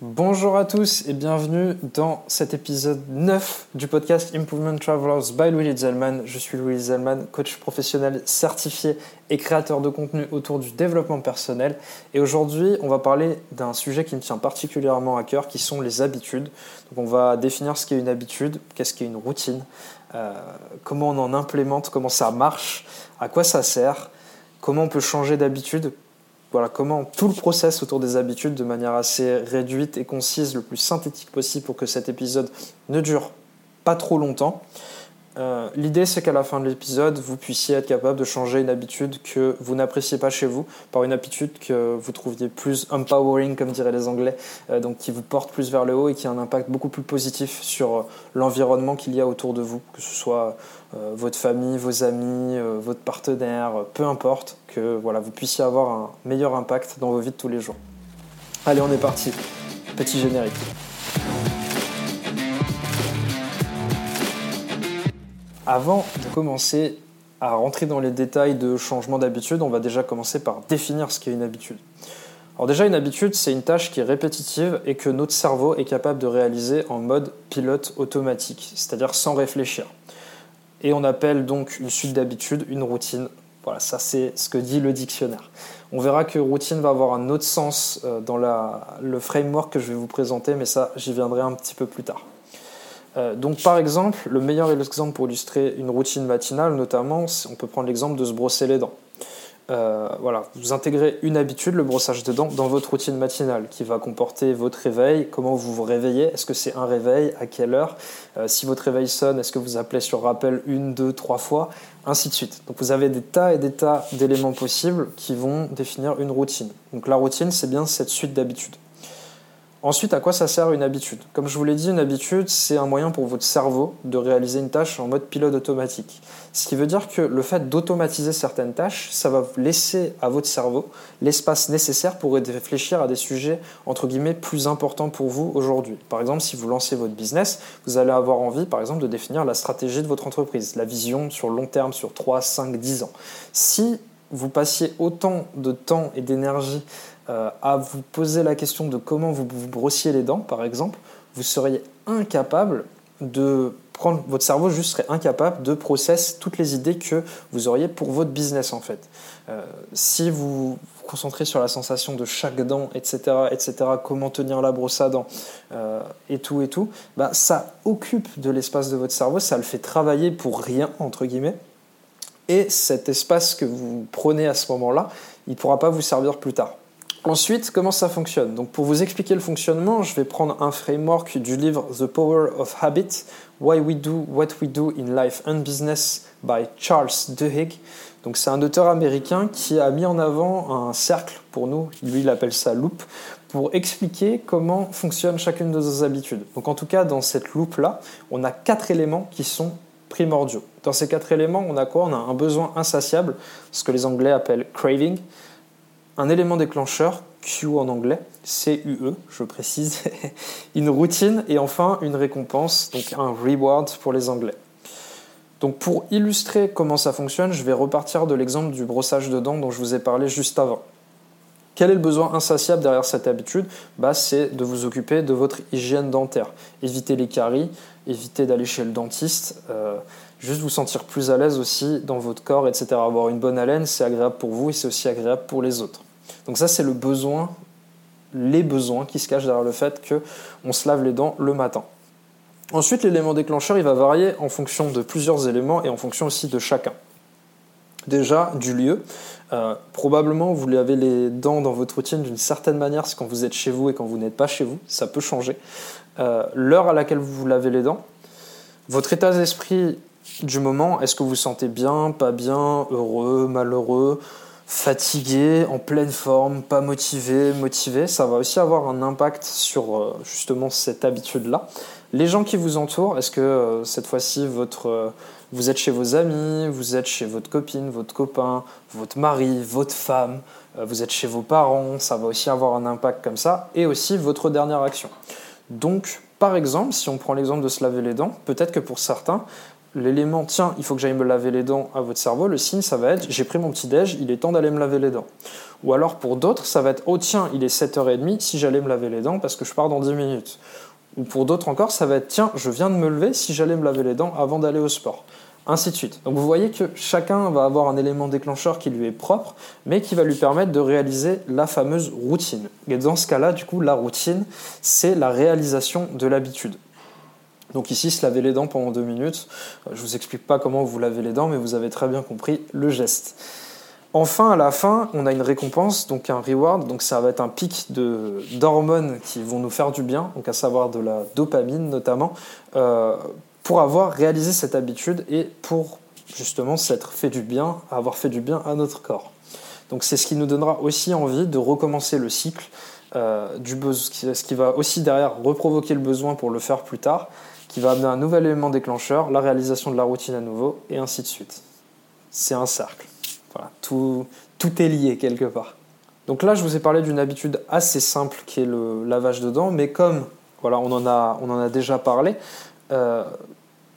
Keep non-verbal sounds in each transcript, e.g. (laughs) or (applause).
Bonjour à tous et bienvenue dans cet épisode 9 du podcast Improvement Travelers by Louis Zellman. Je suis Louis Zellman, coach professionnel certifié et créateur de contenu autour du développement personnel. Et aujourd'hui, on va parler d'un sujet qui me tient particulièrement à cœur, qui sont les habitudes. Donc on va définir ce qu'est une habitude, qu'est-ce qu'est une routine, euh, comment on en implémente, comment ça marche, à quoi ça sert, comment on peut changer d'habitude, voilà, comment tout le process autour des habitudes de manière assez réduite et concise, le plus synthétique possible pour que cet épisode ne dure pas trop longtemps. Euh, l'idée, c'est qu'à la fin de l'épisode, vous puissiez être capable de changer une habitude que vous n'appréciez pas chez vous par une habitude que vous trouviez plus empowering, comme diraient les Anglais, euh, donc qui vous porte plus vers le haut et qui a un impact beaucoup plus positif sur l'environnement qu'il y a autour de vous, que ce soit euh, votre famille, vos amis, votre partenaire, peu importe, que voilà, vous puissiez avoir un meilleur impact dans vos vies de tous les jours. Allez, on est parti. Petit générique. Avant de commencer à rentrer dans les détails de changement d'habitude, on va déjà commencer par définir ce qu'est une habitude. Alors déjà, une habitude, c'est une tâche qui est répétitive et que notre cerveau est capable de réaliser en mode pilote automatique, c'est-à-dire sans réfléchir. Et on appelle donc une suite d'habitudes une routine. Voilà, ça c'est ce que dit le dictionnaire. On verra que routine va avoir un autre sens euh, dans le framework que je vais vous présenter, mais ça j'y viendrai un petit peu plus tard. Euh, donc par exemple, le meilleur exemple pour illustrer une routine matinale, notamment, on peut prendre l'exemple de se brosser les dents. Euh, voilà, vous intégrez une habitude, le brossage de dents, dans votre routine matinale, qui va comporter votre réveil, comment vous vous réveillez, est-ce que c'est un réveil, à quelle heure, euh, si votre réveil sonne, est-ce que vous appelez sur rappel une, deux, trois fois, ainsi de suite. Donc vous avez des tas et des tas d'éléments possibles qui vont définir une routine. Donc la routine, c'est bien cette suite d'habitudes. Ensuite, à quoi ça sert une habitude? Comme je vous l'ai dit, une habitude, c'est un moyen pour votre cerveau de réaliser une tâche en mode pilote automatique. Ce qui veut dire que le fait d'automatiser certaines tâches, ça va laisser à votre cerveau l'espace nécessaire pour réfléchir à des sujets, entre guillemets, plus importants pour vous aujourd'hui. Par exemple, si vous lancez votre business, vous allez avoir envie, par exemple, de définir la stratégie de votre entreprise, la vision sur long terme, sur 3, 5, 10 ans. Si vous passiez autant de temps et d'énergie euh, à vous poser la question de comment vous vous brossiez les dents, par exemple, vous seriez incapable de prendre votre cerveau juste serait incapable de process toutes les idées que vous auriez pour votre business en fait. Euh, si vous vous concentrez sur la sensation de chaque dent, etc., etc., comment tenir la brosse à dents euh, et tout et tout, bah, ça occupe de l'espace de votre cerveau, ça le fait travailler pour rien entre guillemets. Et cet espace que vous prenez à ce moment-là, il ne pourra pas vous servir plus tard. Ensuite, comment ça fonctionne Donc, pour vous expliquer le fonctionnement, je vais prendre un framework du livre The Power of Habit, Why We Do What We Do in Life and Business by Charles Duhigg. Donc, c'est un auteur américain qui a mis en avant un cercle pour nous, lui il appelle ça loop, pour expliquer comment fonctionne chacune de nos habitudes. Donc, en tout cas, dans cette loop-là, on a quatre éléments qui sont primordiaux. Dans ces quatre éléments, on a quoi? On a un besoin insatiable, ce que les Anglais appellent craving un élément déclencheur, Q en anglais, C-U-E, je précise, (laughs) une routine et enfin une récompense, donc un reward pour les anglais. Donc pour illustrer comment ça fonctionne, je vais repartir de l'exemple du brossage de dents dont je vous ai parlé juste avant. Quel est le besoin insatiable derrière cette habitude? Bah, C'est de vous occuper de votre hygiène dentaire. Éviter les caries, éviter d'aller chez le dentiste, euh, juste vous sentir plus à l'aise aussi dans votre corps, etc. Avoir une bonne haleine, c'est agréable pour vous et c'est aussi agréable pour les autres. Donc ça, c'est le besoin, les besoins qui se cachent derrière le fait qu'on se lave les dents le matin. Ensuite, l'élément déclencheur, il va varier en fonction de plusieurs éléments et en fonction aussi de chacun. Déjà, du lieu. Euh, probablement, vous lavez les dents dans votre routine d'une certaine manière quand vous êtes chez vous et quand vous n'êtes pas chez vous. Ça peut changer. Euh, l'heure à laquelle vous vous lavez les dents. Votre état d'esprit du moment. Est-ce que vous vous sentez bien, pas bien, heureux, malheureux fatigué, en pleine forme, pas motivé, motivé, ça va aussi avoir un impact sur euh, justement cette habitude-là. Les gens qui vous entourent, est-ce que euh, cette fois-ci euh, vous êtes chez vos amis, vous êtes chez votre copine, votre copain, votre mari, votre femme, vous êtes chez vos parents, ça va aussi avoir un impact comme ça, et aussi votre dernière action. Donc, par exemple, si on prend l'exemple de se laver les dents, peut-être que pour certains, l'élément tiens, il faut que j'aille me laver les dents à votre cerveau, le signe ça va être j'ai pris mon petit déj, il est temps d'aller me laver les dents. Ou alors pour d'autres, ça va être oh tiens, il est 7h30 si j'allais me laver les dents parce que je pars dans 10 minutes. Ou pour d'autres encore, ça va être tiens, je viens de me lever si j'allais me laver les dents avant d'aller au sport. Ainsi de suite. Donc vous voyez que chacun va avoir un élément déclencheur qui lui est propre, mais qui va lui permettre de réaliser la fameuse routine. Et dans ce cas-là, du coup, la routine, c'est la réalisation de l'habitude. Donc ici, se laver les dents pendant deux minutes. Euh, je vous explique pas comment vous lavez les dents, mais vous avez très bien compris le geste. Enfin, à la fin, on a une récompense, donc un reward. Donc ça va être un pic d'hormones qui vont nous faire du bien, donc à savoir de la dopamine notamment, euh, pour avoir réalisé cette habitude et pour justement s'être fait du bien, avoir fait du bien à notre corps. Donc c'est ce qui nous donnera aussi envie de recommencer le cycle euh, du besoin, ce qui va aussi derrière reprovoquer le besoin pour le faire plus tard, qui va amener un nouvel élément déclencheur, la réalisation de la routine à nouveau, et ainsi de suite. C'est un cercle. Voilà, tout, tout est lié quelque part. Donc là, je vous ai parlé d'une habitude assez simple qui est le lavage de dents, mais comme voilà, on, en a, on en a déjà parlé, euh,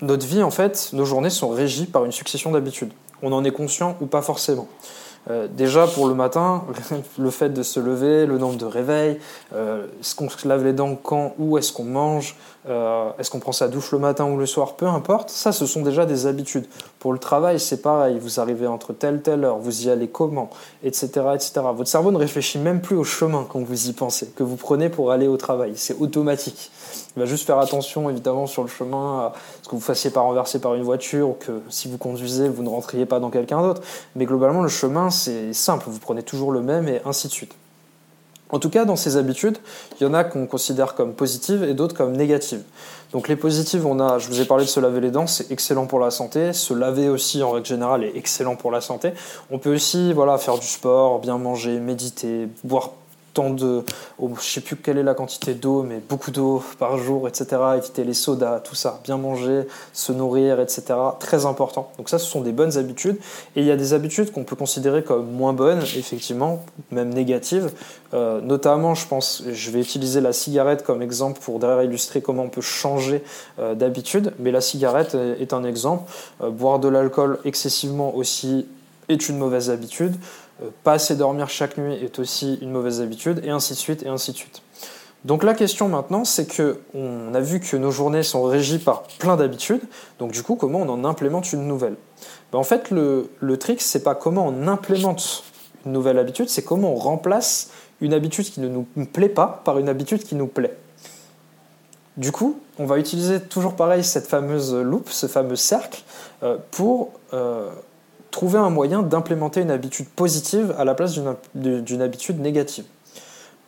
notre vie, en fait, nos journées sont régies par une succession d'habitudes. On en est conscient ou pas forcément. Euh, déjà pour le matin, (laughs) le fait de se lever, le nombre de réveils, euh, est-ce qu'on se lave les dents quand, où est-ce qu'on mange, euh, est-ce qu'on prend sa douche le matin ou le soir, peu importe, ça ce sont déjà des habitudes. Pour le travail, c'est pareil, vous arrivez entre telle telle heure, vous y allez comment, etc., etc. Votre cerveau ne réfléchit même plus au chemin quand vous y pensez, que vous prenez pour aller au travail, c'est automatique. Il va juste faire attention évidemment sur le chemin à ce que vous fassiez pas renverser par une voiture ou que si vous conduisez, vous ne rentriez pas dans quelqu'un d'autre. Mais globalement, le chemin, c'est simple, vous prenez toujours le même et ainsi de suite. En tout cas, dans ces habitudes, il y en a qu'on considère comme positives et d'autres comme négatives. Donc les positives, on a, je vous ai parlé de se laver les dents, c'est excellent pour la santé. Se laver aussi, en règle générale, est excellent pour la santé. On peut aussi, voilà, faire du sport, bien manger, méditer, boire tant de, oh, je sais plus quelle est la quantité d'eau, mais beaucoup d'eau par jour, etc. Éviter les sodas, tout ça, bien manger, se nourrir, etc. Très important. Donc ça, ce sont des bonnes habitudes. Et il y a des habitudes qu'on peut considérer comme moins bonnes, effectivement, même négatives. Euh, notamment, je pense, je vais utiliser la cigarette comme exemple pour derrière illustrer comment on peut changer euh, d'habitude. Mais la cigarette est un exemple. Euh, boire de l'alcool excessivement aussi est une mauvaise habitude. Euh, pas assez dormir chaque nuit est aussi une mauvaise habitude, et ainsi de suite, et ainsi de suite. Donc la question maintenant, c'est que on a vu que nos journées sont régies par plein d'habitudes. Donc du coup, comment on en implémente une nouvelle? Ben, En fait, le, le trick, c'est pas comment on implémente une nouvelle habitude, c'est comment on remplace une habitude qui ne nous plaît pas par une habitude qui nous plaît. Du coup, on va utiliser toujours pareil cette fameuse loupe, ce fameux cercle, euh, pour euh, trouver un moyen d'implémenter une habitude positive à la place d'une habitude négative.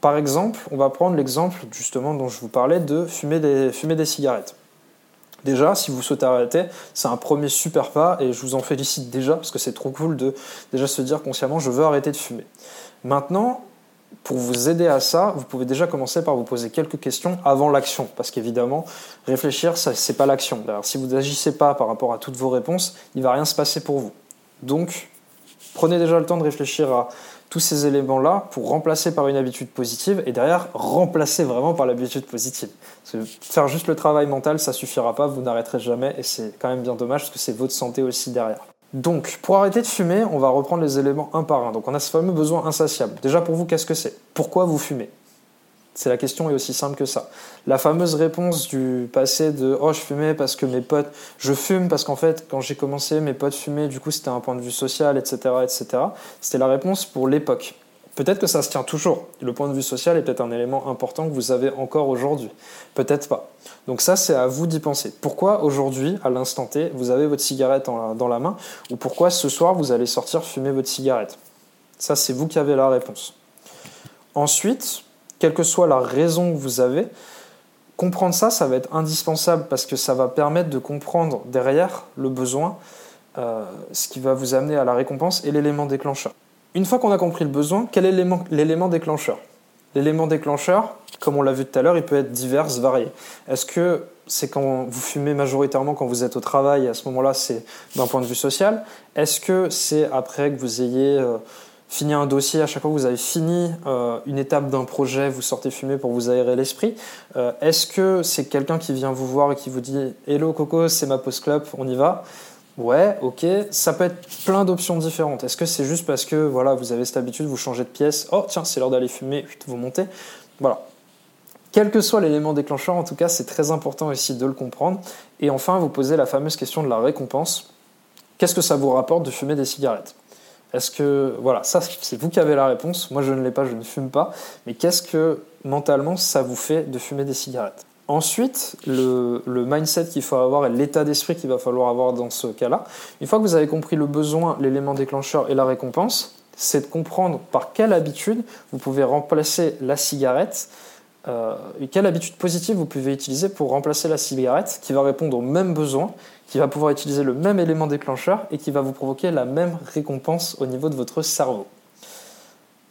Par exemple, on va prendre l'exemple justement dont je vous parlais de fumer des, fumer des cigarettes. Déjà, si vous souhaitez arrêter, c'est un premier super pas et je vous en félicite déjà parce que c'est trop cool de déjà se dire consciemment je veux arrêter de fumer. Maintenant, pour vous aider à ça, vous pouvez déjà commencer par vous poser quelques questions avant l'action parce qu'évidemment, réfléchir, ce n'est pas l'action. Si vous n'agissez pas par rapport à toutes vos réponses, il ne va rien se passer pour vous. Donc, prenez déjà le temps de réfléchir à tous ces éléments-là pour remplacer par une habitude positive et derrière remplacer vraiment par l'habitude positive. faire juste le travail mental, ça suffira pas, vous n'arrêterez jamais et c'est quand même bien dommage parce que c'est votre santé aussi derrière. Donc, pour arrêter de fumer, on va reprendre les éléments un par un. Donc, on a ce fameux besoin insatiable. Déjà, pour vous, qu'est-ce que c'est? Pourquoi vous fumez? C'est la question est aussi simple que ça. La fameuse réponse du passé de oh je fumais parce que mes potes, je fume parce qu'en fait quand j'ai commencé mes potes fumaient, du coup c'était un point de vue social, etc., etc. C'était la réponse pour l'époque. Peut-être que ça se tient toujours. Le point de vue social est peut-être un élément important que vous avez encore aujourd'hui. Peut-être pas. Donc ça, c'est à vous d'y penser. Pourquoi aujourd'hui, à l'instant T, vous avez votre cigarette dans la main ou pourquoi ce soir, vous allez sortir fumer votre cigarette? Ça, c'est vous qui avez la réponse. Ensuite, quelle que soit la raison que vous avez, comprendre ça, ça va être indispensable parce que ça va permettre de comprendre derrière le besoin, euh, ce qui va vous amener à la récompense et l'élément déclencheur. Une fois qu'on a compris le besoin, quel est l'élément déclencheur? L'élément déclencheur, comme on l'a vu tout à l'heure, il peut être divers, varié. Est-ce que c'est quand vous fumez majoritairement quand vous êtes au travail, à ce moment-là, c'est d'un point de vue social? Est-ce que c'est après que vous ayez... Euh, fini un dossier, à chaque fois que vous avez fini euh, une étape d'un projet, vous sortez fumer pour vous aérer l'esprit. Euh, est-ce que c'est quelqu'un qui vient vous voir et qui vous dit Hello Coco, c'est ma post club, on y va? Ouais, ok. Ça peut être plein d'options différentes. Est-ce que c'est juste parce que voilà, vous avez cette habitude, vous changez de pièce Oh, tiens, c'est l'heure d'aller fumer, vous montez Voilà. Quel que soit l'élément déclencheur, en tout cas, c'est très important aussi de le comprendre. Et enfin, vous posez la fameuse question de la récompense. Qu'est-ce que ça vous rapporte de fumer des cigarettes? Est-ce que, voilà, ça c'est vous qui avez la réponse, moi je ne l'ai pas, je ne fume pas, mais qu'est-ce que mentalement ça vous fait de fumer des cigarettes? Ensuite, le, mindset qu'il faut avoir et l'état d'esprit qu'il va falloir avoir dans ce cas-là, une fois que vous avez compris le besoin, l'élément déclencheur et la récompense, c'est de comprendre par quelle habitude vous pouvez remplacer la cigarette euh, quelle habitude positive vous pouvez utiliser pour remplacer la cigarette qui va répondre aux mêmes besoins qui va pouvoir utiliser le même élément déclencheur et qui va vous provoquer la même récompense au niveau de votre cerveau.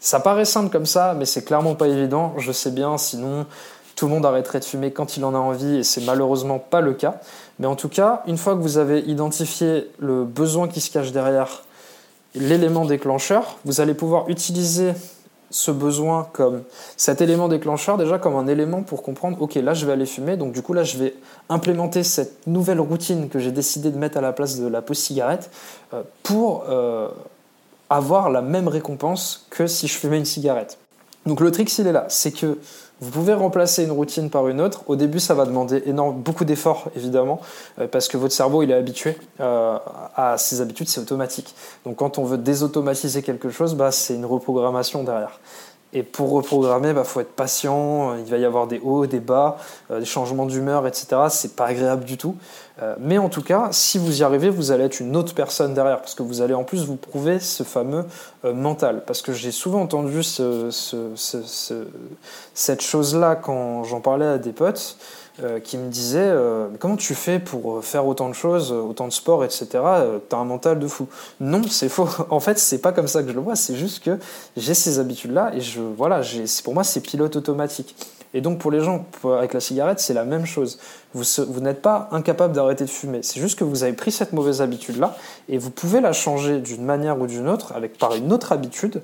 Ça paraît simple comme ça, mais c'est clairement pas évident, je sais bien, sinon tout le monde arrêterait de fumer quand il en a envie et c'est malheureusement pas le cas. Mais en tout cas, une fois que vous avez identifié le besoin qui se cache derrière l'élément déclencheur, vous allez pouvoir utiliser ce besoin comme cet élément déclencheur déjà comme un élément pour comprendre ok là je vais aller fumer donc du coup là je vais implémenter cette nouvelle routine que j'ai décidé de mettre à la place de la pause cigarette euh, pour euh, avoir la même récompense que si je fumais une cigarette. Donc le trick s'il est là c'est que vous pouvez remplacer une routine par une autre. Au début, ça va demander énorme, beaucoup d'efforts, évidemment, euh, parce que votre cerveau, il est habitué euh, à ces habitudes, c'est automatique. Donc quand on veut désautomatiser quelque chose, bah, c'est une reprogrammation derrière. Et pour reprogrammer, il bah, faut être patient, il va y avoir des hauts, des bas, euh, des changements d'humeur, etc. C'est pas agréable du tout. Euh, mais en tout cas, si vous y arrivez, vous allez être une autre personne derrière, parce que vous allez en plus vous prouver ce fameux euh, mental. Parce que j'ai souvent entendu cette chose-là quand j'en parlais à des potes. Euh, qui me disait euh, comment tu fais pour euh, faire autant de choses, autant de sport, etc. T'as un mental de fou. Non, c'est faux. (laughs) En fait, c'est pas comme ça que je le vois. C'est juste que j'ai ces habitudes-là et je voilà, pour moi c'est pilote automatique. Et donc pour les gens avec la cigarette, c'est la même chose. Vous, n'êtes pas incapable d'arrêter de fumer. C'est juste que vous avez pris cette mauvaise habitude-là et vous pouvez la changer d'une manière ou d'une autre avec par une autre habitude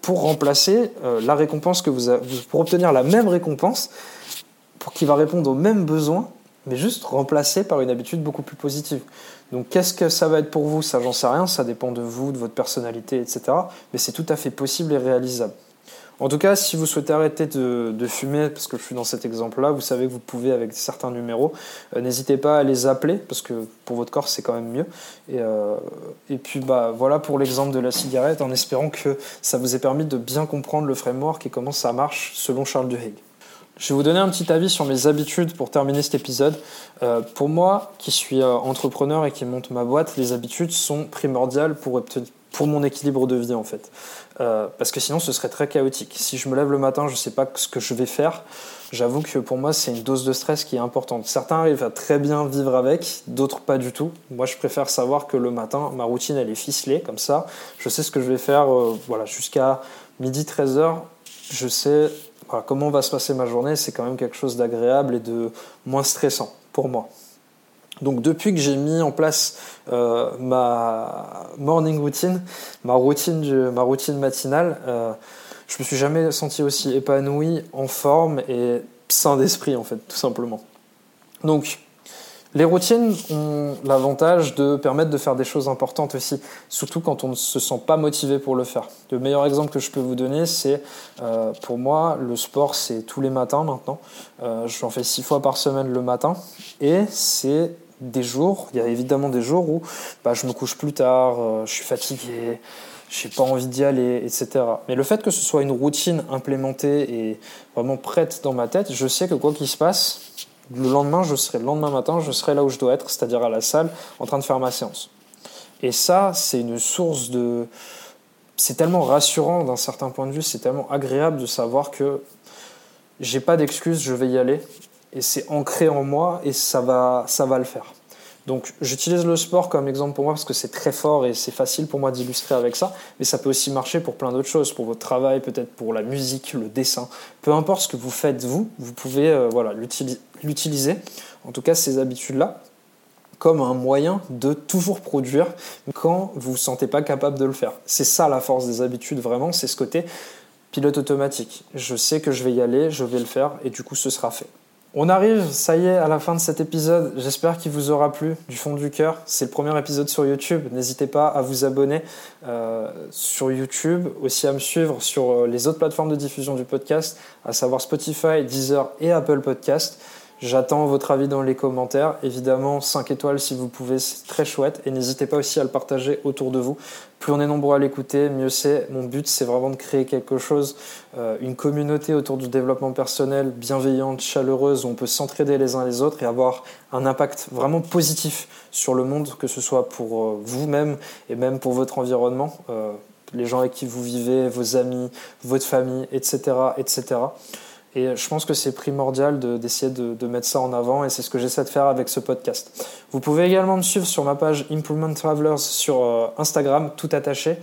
pour remplacer la récompense que vous pour obtenir la même récompense pour qui va répondre aux mêmes besoins, mais juste remplacé par une habitude beaucoup plus positive. Donc qu'est-ce que ça va être pour vous? Ça, j'en sais rien, ça dépend de vous, de votre personnalité, etc. Mais c'est tout à fait possible et réalisable. En tout cas, si vous souhaitez arrêter de, fumer, parce que je suis dans cet exemple-là, vous savez que vous pouvez avec certains numéros, euh, n'hésitez pas à les appeler, parce que pour votre corps, c'est quand même mieux. Et, euh, et puis bah, voilà pour l'exemple de la cigarette, en espérant que ça vous ait permis de bien comprendre le framework et comment ça marche selon Charles Duhigg. Je vais vous donner un petit avis sur mes habitudes pour terminer cet épisode. Euh, pour moi, qui suis euh, entrepreneur et qui monte ma boîte, les habitudes sont primordiales pour, pour mon équilibre de vie en fait. Euh, parce que sinon, ce serait très chaotique. Si je me lève le matin, je ne sais pas ce que je vais faire. J'avoue que pour moi, c'est une dose de stress qui est importante. Certains arrivent à très bien vivre avec, d'autres pas du tout. Moi, je préfère savoir que le matin, ma routine, elle est ficelée, comme ça. Je sais ce que je vais faire voilà, jusqu'à midi, 13h. Je sais comment va se passer ma journée, c'est quand même quelque chose d'agréable et de moins stressant pour moi. Donc depuis que j'ai mis en place euh, ma morning routine, ma routine, ma routine matinale, euh, je me suis jamais senti aussi épanoui, en forme et sain d'esprit en fait, tout simplement. Donc les routines ont l'avantage de permettre de faire des choses importantes aussi, surtout quand on ne se sent pas motivé pour le faire. Le meilleur exemple que je peux vous donner, c'est euh, pour moi, le sport, c'est tous les matins maintenant. Euh, J'en fais six fois par semaine le matin, et c'est des jours, il y a évidemment des jours où bah, je me couche plus tard, euh, je suis fatigué, j'ai pas envie d'y aller, etc. Mais le fait que ce soit une routine implémentée et vraiment prête dans ma tête, je sais que quoi qu'il se passe, le lendemain, je serai le lendemain matin, je serai là où je dois être, c'est-à-dire à la salle, en train de faire ma séance. Et ça, c'est une source de. C'est tellement rassurant d'un certain point de vue, c'est tellement agréable de savoir que j'ai pas d'excuses, je vais y aller. Et c'est ancré en moi et ça va, ça va le faire. Donc j'utilise le sport comme exemple pour moi parce que c'est très fort et c'est facile pour moi d'illustrer avec ça, mais ça peut aussi marcher pour plein d'autres choses, pour votre travail, peut-être pour la musique, le dessin, peu importe ce que vous faites vous, vous pouvez euh, voilà l'utiliser. En tout cas ces habitudes-là, comme un moyen de toujours produire quand vous vous sentez pas capable de le faire. C'est ça la force des habitudes vraiment, c'est ce côté pilote automatique. Je sais que je vais y aller, je vais le faire et du coup ce sera fait. On arrive, ça y est, à la fin de cet épisode. J'espère qu'il vous aura plu du fond du cœur. C'est le premier épisode sur YouTube. N'hésitez pas à vous abonner euh, sur YouTube, aussi à me suivre sur euh, les autres plateformes de diffusion du podcast, à savoir Spotify, Deezer et Apple Podcast. J'attends votre avis dans les commentaires. Évidemment, 5 étoiles si vous pouvez, c'est très chouette. Et n'hésitez pas aussi à le partager autour de vous. Plus on est nombreux à l'écouter, mieux c'est. Mon but, c'est vraiment de créer quelque chose, euh, une communauté autour du développement personnel, bienveillante, chaleureuse, où on peut s'entraider les uns les autres et avoir un impact vraiment positif sur le monde, que ce soit pour euh, vous-même et même pour votre environnement, euh, les gens avec qui vous vivez, vos amis, votre famille, etc. etc. Et je pense que c'est primordial d'essayer de, mettre ça en avant et c'est ce que j'essaie de faire avec ce podcast. Vous pouvez également me suivre sur ma page Improvement Travelers sur euh, Instagram, tout attaché,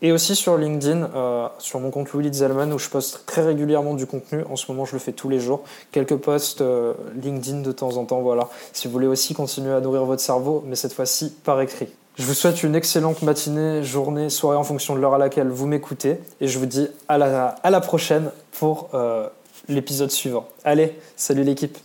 et aussi sur LinkedIn, euh, sur mon compte Willy Zellman où je poste très régulièrement du contenu. En ce moment, je le fais tous les jours. Quelques posts euh, LinkedIn de temps en temps, voilà. Si vous voulez aussi continuer à nourrir votre cerveau, mais cette fois-ci par écrit. Je vous souhaite une excellente matinée, journée, soirée en fonction de l'heure à laquelle vous m'écoutez. Et je vous dis à la prochaine pour l'épisode suivant. Allez, salut l'équipe